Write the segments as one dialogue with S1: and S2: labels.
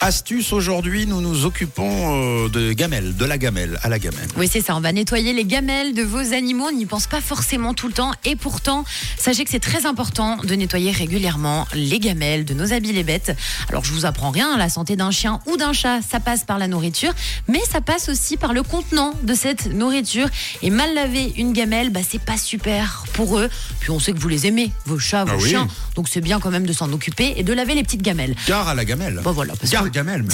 S1: Astuce, aujourd'hui, nous nous occupons euh, de gamelle, de la gamelle à la gamelle.
S2: Oui, c'est ça. On va nettoyer les gamelles de vos animaux. On n'y pense pas forcément tout le temps. Et pourtant, sachez que c'est très important de nettoyer régulièrement les gamelles de nos habits les bêtes. Alors, je vous apprends rien. La santé d'un chien ou d'un chat, ça passe par la nourriture. Mais ça passe aussi par le contenant de cette nourriture. Et mal laver une gamelle, bah, c'est pas super pour eux. Puis on sait que vous les aimez, vos chats, vos
S1: Ah oui.
S2: chiens. Donc c'est bien quand même de s'en occuper et de laver les petites gamelles.
S1: Gare à la gamelle.
S2: Bon, voilà, parce
S1: Gare gamelle.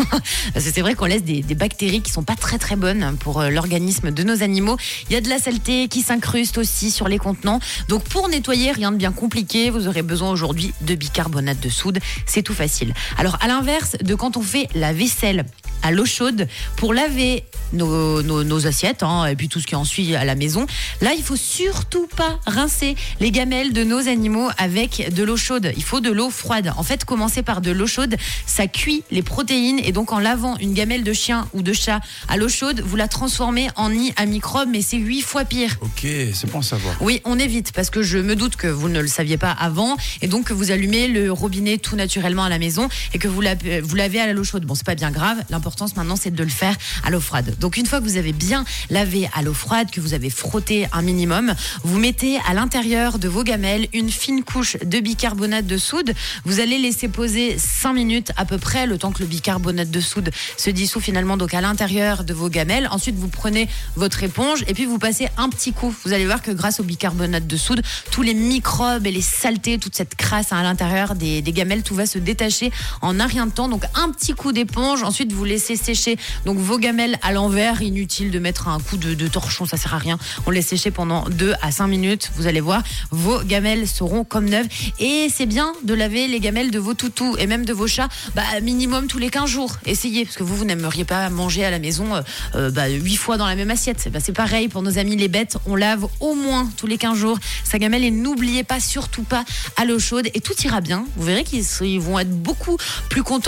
S2: c'est vrai qu'on laisse des, des bactéries qui sont pas très très bonnes pour euh, l'organisme de nos animaux. Il y a de la saleté qui s'incruste aussi sur les contenants. Donc pour nettoyer, rien de bien compliqué. Vous aurez besoin aujourd'hui de bicarbonate de soude. C'est tout facile. Alors à l'inverse de quand on fait la vaisselle à l'eau chaude pour laver nos, nos- nos assiettes hein, et puis tout ce qui en suit à la maison. Là, il faut surtout pas rincer les gamelles de nos animaux avec de l'eau chaude. Il faut de l'eau froide. En fait, commencer par de l'eau chaude, ça cuit les protéines et donc en lavant une gamelle de chien ou de chat à l'eau chaude, vous la transformez en nid à microbes, mais c'est huit fois pire.
S1: Ok, c'est bon à savoir.
S2: Oui, on évite parce que je me doute que vous ne le saviez pas avant et donc que vous allumez le robinet tout naturellement à la maison et que vous lavez, vous lavez à l'eau chaude. Bon, c'est pas bien grave. L'importance maintenant, c'est de le faire à l'eau froide. Donc, une fois que vous avez bien lavé à l'eau froide, que vous avez frotté un minimum, vous mettez à l'intérieur de vos gamelles une fine couche de bicarbonate de soude. Vous allez laisser poser 5 minutes à peu près, le temps que le bicarbonate de soude se dissout finalement donc à l'intérieur de vos gamelles. Ensuite, vous prenez votre éponge et puis vous passez un petit coup. Vous allez voir que grâce au bicarbonate de soude, tous les microbes et les saletés, toute cette crasse à l'intérieur des, gamelles, tout va se détacher en un rien de temps. Donc un petit coup d'éponge. Ensuite, vous laissez sécher donc vos gamelles à l'envers. Inutile de mettre un coup de, torchon, ça sert à rien. On les sécher pendant 2 à 5 minutes. Vous allez voir, vos gamelles seront comme neuves. Et c'est bien de laver les gamelles de vos toutous et même de vos chats, bah, minimum tous les 15 jours. Essayez, parce que vous, vous n'aimeriez pas manger à la maison euh, euh, bah, 8 fois dans la même assiette. Bah, c'est pareil pour nos amis les bêtes. On lave au moins tous les 15 jours sa gamelle et n'oubliez pas, surtout pas, à l'eau chaude. Et tout ira bien. Vous verrez qu'ils ils vont être beaucoup plus contents.